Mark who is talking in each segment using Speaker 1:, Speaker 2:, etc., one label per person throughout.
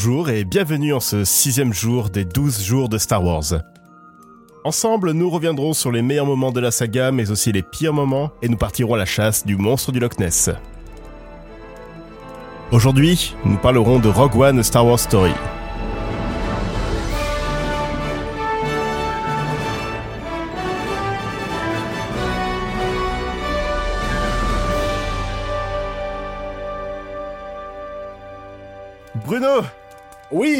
Speaker 1: Bonjour et bienvenue en ce sixième jour des douze jours de Star Wars. Ensemble, nous reviendrons sur les meilleurs moments de la saga, mais aussi les pires moments, et nous partirons à la chasse du monstre du Loch Ness. Aujourd'hui, nous parlerons de Rogue One Star Wars Story.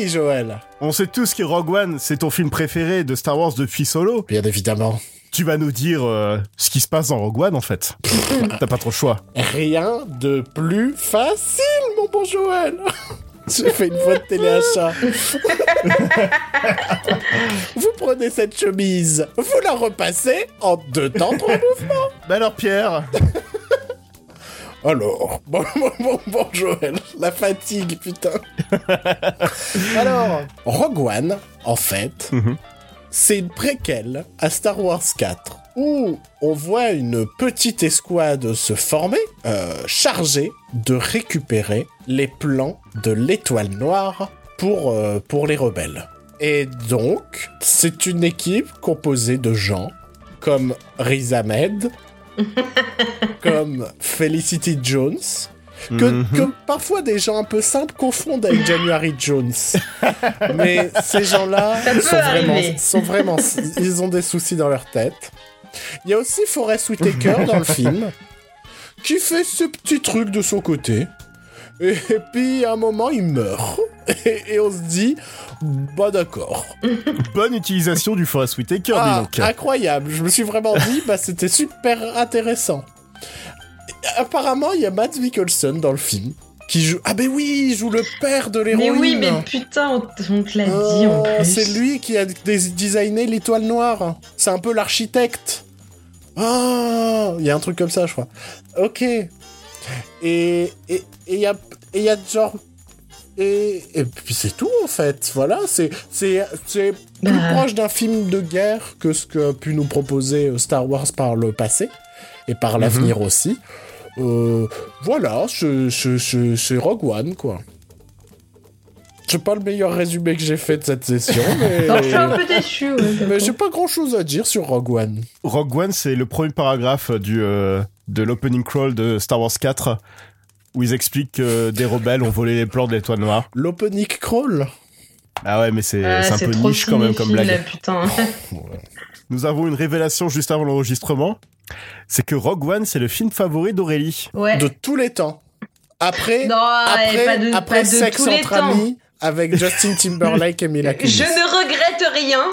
Speaker 2: Joël.
Speaker 1: On sait tous que Rogue One, c'est ton film préféré de Star Wars depuis Solo.
Speaker 2: Bien évidemment.
Speaker 1: Tu vas nous dire euh, ce qui se passe dans Rogue One, en fait. T'as pas trop le choix.
Speaker 2: Rien de plus facile, mon bon Joël. J'ai fait une fois de téléachat. vous prenez cette chemise, vous la repassez en deux temps, trois mouvements.
Speaker 1: Bah alors, Pierre
Speaker 2: Alors, bon, bon, bon, bon, Joël, la fatigue, putain. Alors, Rogue One, en fait,
Speaker 1: Mhm.
Speaker 2: c'est une préquelle à Star Wars 4, où on voit une petite escouade se former, euh, chargée de récupérer les plans de l'étoile noire pour, euh, pour les rebelles. Et donc, c'est une équipe composée de gens comme Riz Ahmed, comme Felicity Jones, que,
Speaker 1: Mhm.
Speaker 2: que parfois des gens un peu simples confondent avec January Jones. Mais ces gens-là
Speaker 3: Ça peut
Speaker 2: sont vraiment,
Speaker 3: arriver.
Speaker 2: sont vraiment, ils ont des soucis dans leur tête. Il y a aussi Forrest Whitaker dans le film, qui fait ses petits trucs de son côté. Et, puis à un moment, il meurt. Et, et on se dit, bah d'accord.
Speaker 1: Bonne utilisation du Forest Whitaker, dis
Speaker 2: Ah,
Speaker 1: donc.
Speaker 2: incroyable. Je me suis vraiment dit, bah, c'était super intéressant. Apparemment, il y a Matt Mikkelsen dans le film qui joue. Ah, ben oui, il joue le père de
Speaker 3: Mais
Speaker 2: l'héroïne.
Speaker 3: oui, mais putain, on, te l'a dit en
Speaker 2: Oh,
Speaker 3: plus.
Speaker 2: c'est lui qui a designé l'étoile noire. C'est un peu l'architecte. Oh, il y a un truc comme ça, je crois. Ok. Et et et il y a et il y a genre et, et puis c'est tout en fait. Voilà, c'est c'est c'est plus
Speaker 3: Bah.
Speaker 2: proche d'un film de guerre que ce que a pu nous proposer euh, Star Wars par le passé et par l'avenir aussi. Euh, voilà, c'est- c'est c'est- c'est Rogue One quoi. C'est pas le meilleur résumé que j'ai fait de cette session, mais,
Speaker 3: Non, je suis un peu déçu. Ouais,
Speaker 2: mais j'ai pas grand chose à dire sur Rogue One.
Speaker 1: Rogue One, c'est le premier paragraphe du, euh, de l'opening crawl de Star Wars 4, où ils expliquent que des rebelles ont volé les plans de l'étoile noire.
Speaker 2: L'opening crawl.
Speaker 1: Ah ouais, mais c'est
Speaker 3: Ah,
Speaker 1: un peu niche quand même comme blague.
Speaker 3: putain.
Speaker 1: Nous avons une révélation juste avant l'enregistrement. C'est que Rogue One, c'est le film favori d'Aurélie.
Speaker 3: Ouais.
Speaker 2: De tous les temps. Après,
Speaker 3: Non,
Speaker 2: après,
Speaker 3: pas de,
Speaker 2: après
Speaker 3: pas de
Speaker 2: Sex
Speaker 3: tous les
Speaker 2: entre
Speaker 3: temps.
Speaker 2: amis avec Justin Timberlake et Mila Kunis.
Speaker 3: Je ne regrette rien.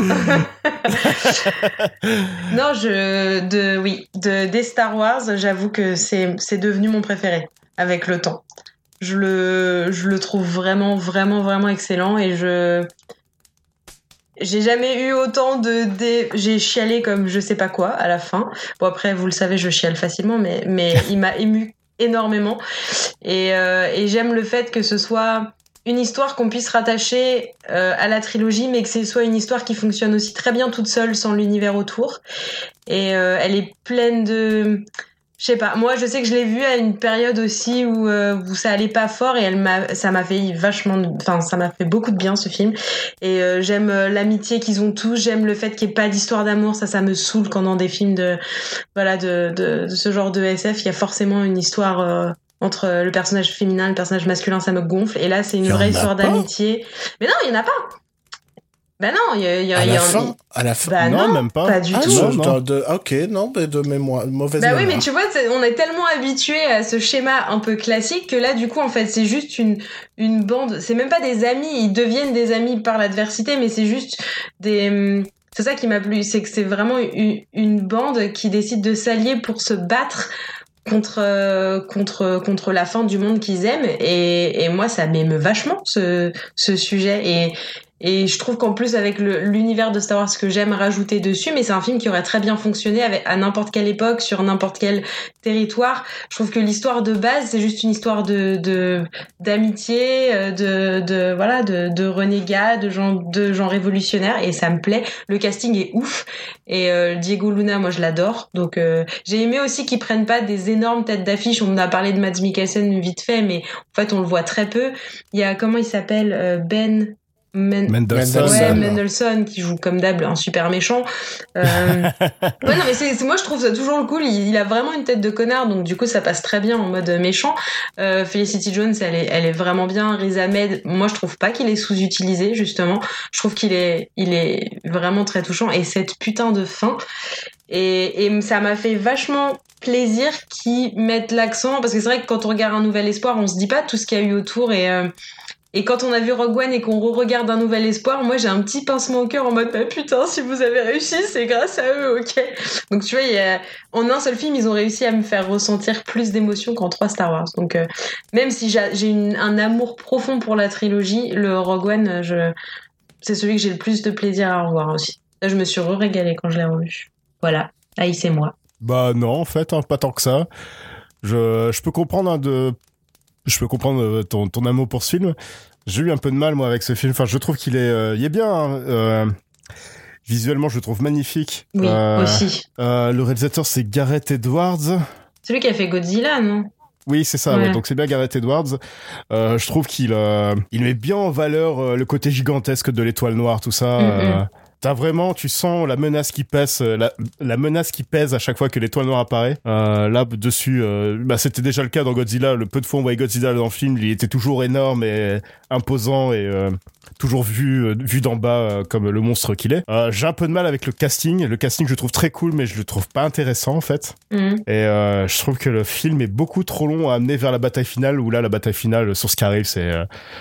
Speaker 3: non, je de oui, de des Star Wars, j'avoue que c'est c'est devenu mon préféré avec le temps. Je le je le trouve vraiment vraiment vraiment excellent et je j'ai jamais eu autant de dé- j'ai chialé comme je sais pas quoi à la fin. Bon après vous le savez, je chiale facilement mais mais il m'a ému énormément et euh, et j'aime le fait que ce soit une histoire qu'on puisse rattacher euh, à la trilogie, mais que ce soit une histoire qui fonctionne aussi très bien toute seule sans l'univers autour. Et euh, elle est pleine de, je sais pas. Moi, je sais que je l'ai vue à une période aussi où euh, où ça allait pas fort et elle m'a, ça m'a fait vachement, enfin ça m'a fait beaucoup de bien ce film. Et euh, j'aime l'amitié qu'ils ont tous. J'aime le fait qu'il n'y ait pas d'histoire d'amour. Ça, ça me saoule quand dans des films de, voilà, de de, de ce genre de SF, il y a forcément une histoire. Entre le personnage féminin et le personnage masculin, ça me gonfle. Et là, c'est une vraie
Speaker 2: a
Speaker 3: histoire d'amitié. Mais non, il y en a pas. Ben non, il y a, y a,
Speaker 2: À la
Speaker 3: a-
Speaker 2: fin, à la fin.
Speaker 3: Bah
Speaker 1: non,
Speaker 3: non,
Speaker 1: même pas.
Speaker 3: pas du
Speaker 2: Ah,
Speaker 3: tout.
Speaker 1: non, non.
Speaker 2: de- ok, non, mais de mémoire, mauvaise
Speaker 3: Bah oui,
Speaker 2: mémoire.
Speaker 3: mais tu vois, on est tellement habitué à ce schéma un peu classique que là, du coup, en fait, c'est juste une, une bande. C'est même pas des amis, ils deviennent des amis par l'adversité, mais c'est juste des. C'est ça qui m'a plu, c'est que c'est vraiment une, une bande qui décide de s'allier pour se battre contre euh, contre contre la fin du monde qu'ils aiment. Et, moi ça m'émeut vachement ce ce sujet. Et Et je trouve qu'en plus, avec l'univers de Star Wars, que j'aime rajouter dessus, mais c'est un film qui aurait très bien fonctionné avec, à n'importe quelle époque, sur n'importe quel territoire. Je trouve que l'histoire de base, c'est juste une histoire de d'amitié, euh, de, de, voilà, de, de renégats, de gens, de gens révolutionnaires, et ça me plaît. Le casting est ouf. Et euh, Diego Luna, moi, je l'adore. Donc, euh, j'ai aimé aussi qu'ils prennent pas des énormes têtes d'affiche. On a parlé de Mads Mikkelsen vite fait, mais en fait, on le voit très peu. Il y a, comment il s'appelle Ben
Speaker 1: Mendelssohn.
Speaker 3: Ouais, Mendelssohn qui joue comme d'hab un super méchant. Euh... ouais, non, mais c'est, moi je trouve ça toujours le cool. Il, a vraiment une tête de connard, donc du coup ça passe très bien en mode méchant. Euh, Felicity Jones, elle est, elle est vraiment bien. Riz Ahmed, moi je trouve pas qu'il est sous-utilisé justement. Je trouve qu'il est, il est vraiment très touchant. Et cette putain de fin. Et, et ça m'a fait vachement plaisir qu'ils mettent l'accent parce que c'est vrai que quand on regarde un nouvel espoir, on se dit pas tout ce qu'il y a eu autour et euh, et quand on a vu Rogue One et qu'on re-regarde un nouvel espoir, moi j'ai un petit pincement au cœur en mode bah putain, si vous avez réussi, c'est grâce à eux, ok. Donc tu vois, en un seul film, ils ont réussi à me faire ressentir plus d'émotions qu'en trois Star Wars. Donc euh, même si j'ai un amour profond pour la trilogie, le Rogue One, je... c'est celui que j'ai le plus de plaisir à revoir aussi. Je me suis re-régalé quand je l'ai revu. Voilà, haïssez-moi.
Speaker 1: Bah non, en fait, hein, pas tant que ça. Je, je peux comprendre hein, de je peux comprendre euh, ton, ton amour pour ce film. J'ai eu un peu de mal moi avec ce film. Enfin, je trouve qu'il est, euh, il est bien. Hein. Euh, visuellement, je le trouve magnifique.
Speaker 3: Oui, aussi.
Speaker 1: le réalisateur, c'est Gareth Edwards.
Speaker 3: Celui qui a fait Godzilla, non?
Speaker 1: Oui, c'est ça. Ouais. Donc c'est bien Gareth Edwards. Euh, je trouve qu'il il met bien en valeur le côté gigantesque de l'étoile noire, tout ça. Mm -hmm. T'as vraiment, tu sens la menace qui pèse, euh, la, la, menace qui pèse à chaque fois que l'étoile noire apparaît. Euh, là, dessus, euh, bah, c'était déjà le cas dans Godzilla. Le peu de fois on voyait Godzilla dans le film, il était toujours énorme et imposant et euh, toujours vu vu d'en bas comme le monstre qu'il est. J'ai un peu de mal avec le casting. Le casting, je le trouve très cool, mais je le trouve pas intéressant en fait.
Speaker 3: Mm.
Speaker 1: Et je trouve que le film est beaucoup trop long à amener vers la bataille finale. Où là, la bataille finale sur ce qui arrive, c'est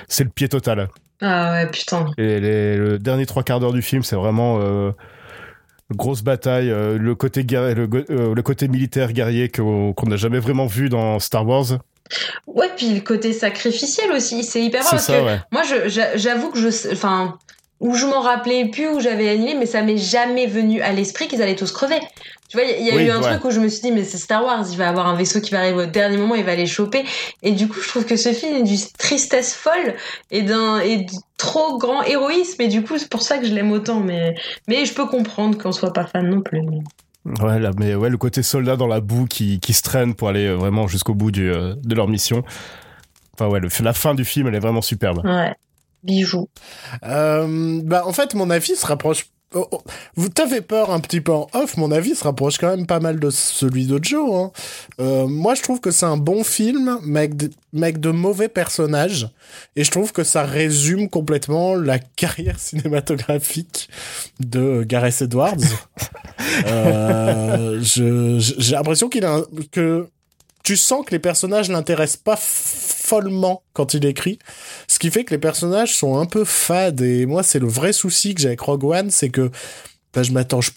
Speaker 1: c'est le pied total.
Speaker 3: Ah ouais, putain.
Speaker 1: Et les, le dernier trois quarts d'heure du film, c'est vraiment euh, grosse bataille, euh, le côté guerrier, le, euh, le, côté militaire guerrier qu'on n'a jamais vraiment vu dans Star Wars.
Speaker 3: Ouais, puis le côté sacrificiel aussi, c'est hyper parce
Speaker 1: ça,
Speaker 3: que
Speaker 1: ouais.
Speaker 3: moi, j'avoue que je, enfin, où je m'en rappelais plus, où j'avais annulé, mais ça m'est jamais venu à l'esprit qu'ils allaient tous crever. Tu vois, il y, y, a
Speaker 1: Oui,
Speaker 3: eu un
Speaker 1: ouais.
Speaker 3: truc où je me suis dit, mais c'est Star Wars, il va avoir un vaisseau qui va arriver au dernier moment, il va les choper. Et du coup, je trouve que ce film est d'une tristesse folle et d'un et trop grand héroïsme. Et du coup, c'est pour ça que je l'aime autant. Mais mais je peux comprendre qu'on soit pas fan non plus.
Speaker 1: Ouais, là, mais ouais, le côté soldat dans la boue qui, qui se traîne pour aller vraiment jusqu'au bout du, euh, de leur mission. Enfin ouais, le, la fin du film, elle est vraiment superbe.
Speaker 3: Ouais, bijou.
Speaker 2: Euh, bah en fait, mon avis se rapproche Oh, oh. Vous t'avez peur un petit peu en off, mon avis se rapproche quand même pas mal de celui de Joe. Hein. Euh, moi, je trouve que c'est un bon film, mais avec, de, mais avec de mauvais personnages. Et je trouve que ça résume complètement la carrière cinématographique de Gareth Edwards. euh, J'ai l'impression qu'il a un, que tu sens que les personnages l'intéressent pas follement quand il écrit, ce qui fait que les personnages sont un peu fades et moi c'est le vrai souci que j'ai avec Rogue One, c'est que bah, je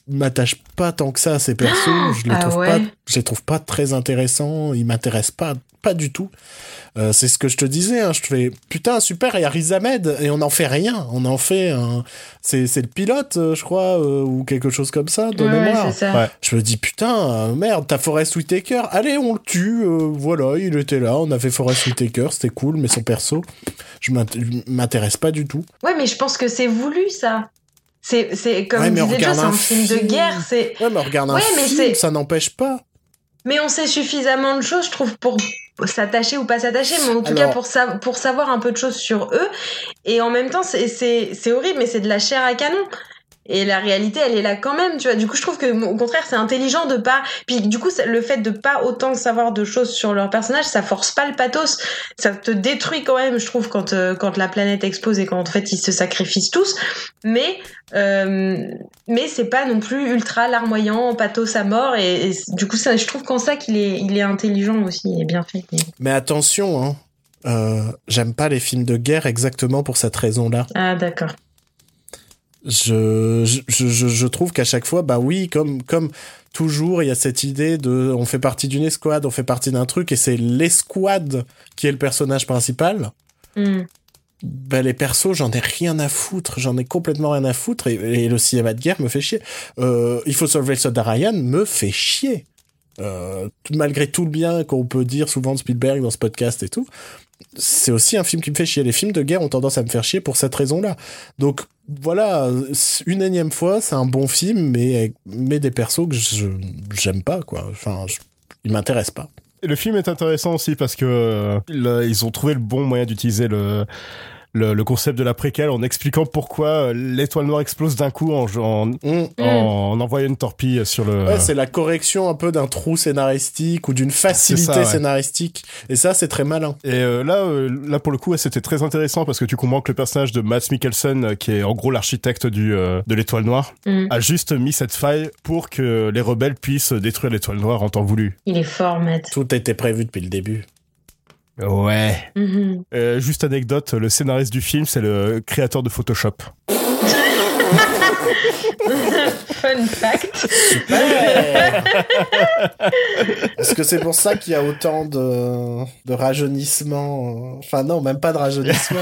Speaker 2: m'attache pas tant que ça à ces persos, je les
Speaker 3: ah
Speaker 2: trouve
Speaker 3: ouais.
Speaker 2: pas, je les trouve pas très intéressants, ils m'intéressent pas, pas du tout. Euh, c'est ce que je te disais, hein, je te fais putain super, il y a Riz Ahmed et on n'en fait rien, on en fait un, c'est c'est le pilote, euh, je crois, euh, ou quelque chose comme ça de
Speaker 3: ouais,
Speaker 2: mémoire.
Speaker 1: Ouais.
Speaker 2: Je me dis putain merde, t'as Forest Whitaker, allez on le tue, euh, voilà, il était là, on a fait Forest Whitaker, c'était cool, mais son perso, je m'intéresse pas du tout.
Speaker 3: Ouais, mais je pense que c'est voulu ça. C'est, c'est comme
Speaker 2: ouais, mais
Speaker 3: disait un film, film, de guerre. C'est...
Speaker 2: Ouais, mais on regarde un ouais, film, ça n'empêche pas.
Speaker 3: Mais on sait suffisamment de choses, je trouve, pour s'attacher ou pas s'attacher, mais en tout Alors... cas pour, sa... pour savoir un peu de choses sur eux. Et en même temps, c'est, c'est, c'est horrible, mais c'est de la chair à canon. Et la réalité, elle est là quand même, tu vois. Du coup, je trouve que, au contraire, c'est intelligent de pas. Puis, du coup, le fait de pas autant savoir de choses sur leur personnage, ça force pas le pathos. Ça te détruit quand même, je trouve, quand euh, quand la planète explose et quand en fait ils se sacrifient tous. Mais euh, mais c'est pas non plus ultra larmoyant, pathos à mort. Et, et du coup, ça, je trouve qu'en ça qu'il est il est intelligent aussi et bien fait.
Speaker 2: Mais, mais attention, hein. Euh, j'aime pas les films de guerre exactement pour cette raison-là.
Speaker 3: Ah d'accord
Speaker 2: je, je, je, je trouve qu'à chaque fois, bah oui, comme, comme toujours, il y a cette idée de, on fait partie d'une escouade, on fait partie d'un truc, et c'est l'escouade qui est le personnage principal.
Speaker 3: Mm.
Speaker 2: ben, les persos, j'en ai rien à foutre, j'en ai complètement rien à foutre, et, le cinéma de guerre me fait chier. Euh, il faut sauver le soldat Ryan me fait chier. Euh, malgré tout le bien qu'on peut dire souvent de Spielberg dans ce podcast et tout, c'est aussi un film qui me fait chier. Les films de guerre ont tendance à me faire chier pour cette raison-là. Donc voilà, une énième fois, c'est un bon film, mais, mais des persos que je j'aime pas, quoi. Enfin, je, ils m'intéressent pas.
Speaker 1: le film est intéressant aussi parce que euh, ils ont trouvé le bon moyen d'utiliser le le, concept de la préquelle en expliquant pourquoi euh, l'étoile noire explose d'un coup en, en, mm. en, envoyant une torpille sur le.
Speaker 2: Ouais, c'est la correction un peu d'un trou scénaristique ou d'une facilité scénaristique. Et ça, c'est très malin.
Speaker 1: Et euh, là, euh, là pour le coup, c'était très intéressant parce que tu comprends que le personnage de Matt Mikkelsen, qui est en gros l'architecte du de l'étoile noire, mm. a juste mis cette faille pour que les rebelles puissent détruire l'étoile noire en temps voulu.
Speaker 3: Il est fort, Matt.
Speaker 2: Tout était prévu depuis le début.
Speaker 1: Ouais. Mhm. Euh, juste anecdote, le scénariste du film, c'est le créateur de Photoshop.
Speaker 3: Fun fact.
Speaker 2: Est-ce que c'est pour ça qu'il y a autant de, de rajeunissement euh, Enfin non, même pas de rajeunissement.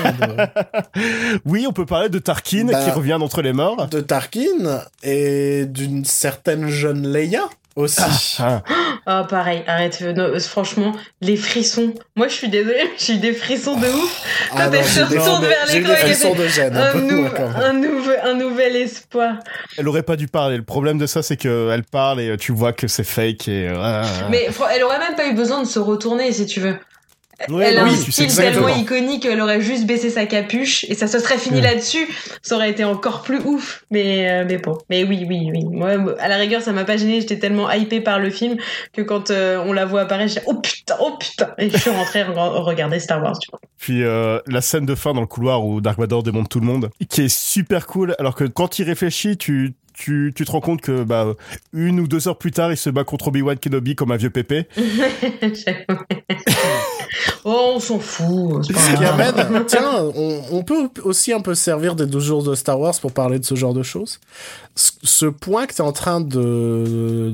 Speaker 1: oui, on peut parler de Tarkin qui bah, revient d'entre les morts.
Speaker 2: De Tarkin et d'une certaine jeune Leia aussi.
Speaker 3: Ah, ah. Oh, pareil, arrête. Euh, franchement, les frissons. Moi, je suis désolée, j'ai eu des frissons de ouf. Quand elle se retourne vers l'écran, un, nouvel, un nouvel espoir.
Speaker 1: Elle aurait pas dû parler. Le problème de ça, c'est qu'elle parle et tu vois que c'est fake et.
Speaker 3: Mais elle aurait même pas eu besoin de se retourner, si tu veux elle a un style tellement iconique, elle aurait juste baissé sa capuche et ça se serait fini là-dessus. Ça aurait été encore plus ouf. Mais, euh, mais bon. Mais oui, oui, oui. Moi, à la rigueur, ça m'a pas gêné. J'étais tellement hypé par le film que quand euh, on la voit apparaître, j'ai oh putain, oh putain. Et je suis rentrée regarder Star Wars, tu vois.
Speaker 1: Puis euh, la scène de fin dans le couloir où Dark Vador démonte tout le monde, qui est super cool. Alors que quand il réfléchit, tu tu, tu te rends compte que bah une ou deux heures plus tard, il se bat contre Obi-Wan Kenobi comme un vieux pépé.
Speaker 3: oh, on s'en fout.
Speaker 2: Amène, tiens, on, on, peut aussi un peu servir des 12 jours de Star Wars pour parler de ce genre de choses. Ce, point que tu es en train de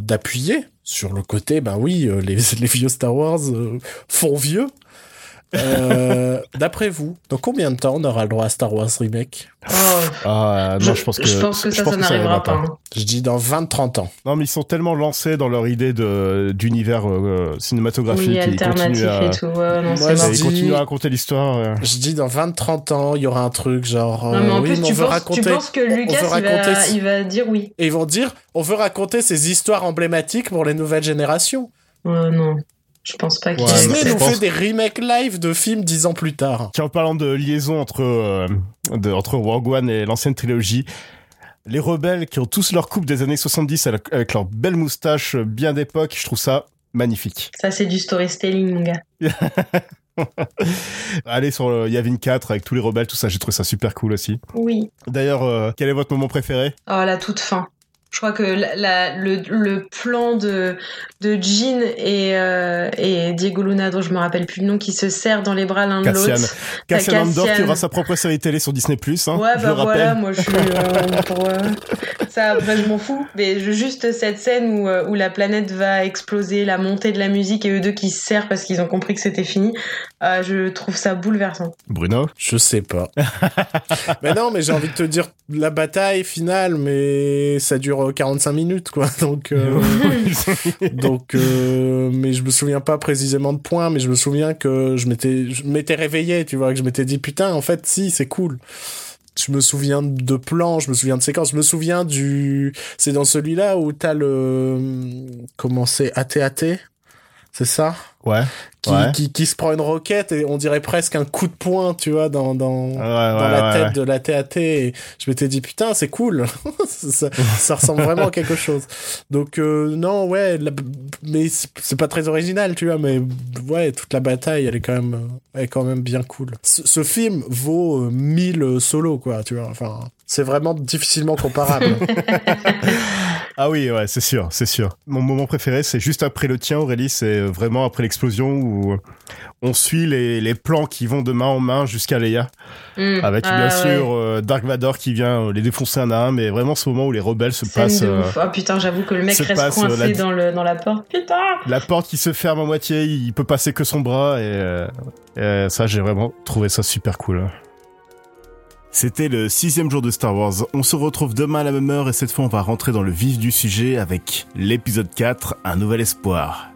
Speaker 2: d'appuyer sur le côté, ben oui, euh, les, les vieux Star Wars euh, font vieux. Euh, D'après vous, dans combien de temps on aura le droit à Star Wars Remake
Speaker 1: oh. Ah, non, je, pense que,
Speaker 3: je pense que ça, ça n'arrivera pas.
Speaker 2: Je dis dans 20-30 ans.
Speaker 1: Non, mais ils sont tellement lancés dans leur idée d'univers euh, cinématographique.
Speaker 3: Oui, alternatif à... et tout. Ouais, non, Moi,
Speaker 1: ils continuent à raconter l'histoire.
Speaker 2: Je dis dans 20-30 ans, il y aura un truc genre.
Speaker 3: non, mais en euh, plus, tu, penses, raconter... tu, penses, que Lucas, il va, il va dire oui.
Speaker 2: Et ils vont dire on veut raconter ces histoires emblématiques pour les nouvelles générations.
Speaker 3: Ouais, non. Je pense pas que
Speaker 2: Disney nous fait des remakes live de films dix ans plus tard.
Speaker 1: Tiens, en parlant de liaison entre, euh, de, entre Rogue One et l'ancienne trilogie, les rebelles qui ont tous leur coupe des années 70 avec leur belle moustache bien d'époque, je trouve ça magnifique.
Speaker 3: Ça, c'est du storytelling, mon gars.
Speaker 1: Allez sur le Yavin 4 avec tous les rebelles, tout ça, j'ai trouvé ça super cool aussi.
Speaker 3: Oui.
Speaker 1: D'ailleurs, euh, quel est votre moment préféré?
Speaker 3: Oh, la toute fin. Je crois que la, le, le, plan de, de Jean et, euh, et Diego Luna, dont je me rappelle plus le nom, qui se serrent dans les bras l'un de l'autre.
Speaker 1: Cassian Andor qui aura sa propre série télé sur Disney+. Hein,
Speaker 3: ouais, bah voilà, moi je suis euh, pour euh, ça. Après, je m'en fous. Mais je, juste cette scène où, où la planète va exploser, la montée de la musique et eux deux qui se serrent parce qu'ils ont compris que c'était fini. je trouve ça bouleversant.
Speaker 1: Bruno?
Speaker 2: Je sais pas. mais non, mais j'ai envie de te dire la bataille finale, mais ça dure 45 minutes quoi donc euh, donc euh, mais je me souviens pas précisément de points mais je me souviens que je m'étais je m'étais réveillé tu vois que je m'étais dit putain en fait si c'est cool je me souviens de plans, je me souviens de séquences, je me souviens du. C'est dans celui-là où t'as le. Comment c'est AT-AT C'est ça
Speaker 1: Ouais
Speaker 2: qui, qui, se prend une roquette et on dirait presque un coup de poing, tu vois, dans, dans, dans la tête de la TAT. Et je m'étais dit, putain, c'est cool. ça, ça, ressemble vraiment à quelque chose. Donc, euh, non, ouais, mais c'est pas très original, tu vois, mais ouais, toute la bataille, elle est quand même, elle est quand même bien cool. Ce, film vaut 1000 euh, solos, quoi, tu vois. Enfin, c'est vraiment difficilement comparable.
Speaker 1: Ah oui, ouais, c'est sûr, c'est sûr. Mon moment préféré, c'est juste après le tien, Aurélie, c'est vraiment après l'explosion où on suit les, les plans qui vont de main en main jusqu'à Leia.
Speaker 3: Mm.
Speaker 1: Avec
Speaker 3: Ah,
Speaker 1: bien
Speaker 3: ouais.
Speaker 1: sûr euh, Dark Vador qui vient euh, les défoncer un à un, mais vraiment ce moment où les rebelles se
Speaker 3: Scène
Speaker 1: passent.
Speaker 3: de
Speaker 1: euh,
Speaker 3: ouf. Oh putain, j'avoue que le mec reste
Speaker 1: passe, euh,
Speaker 3: coincé
Speaker 1: la-
Speaker 3: dans, le, dans la porte. Putain
Speaker 1: la porte qui se ferme à moitié, il peut passer que son bras et, euh, et ça j'ai vraiment trouvé ça super cool. C'était le sixième jour de Star Wars. On se retrouve demain à la même heure et cette fois on va rentrer dans le vif du sujet avec l'épisode 4, Un nouvel espoir.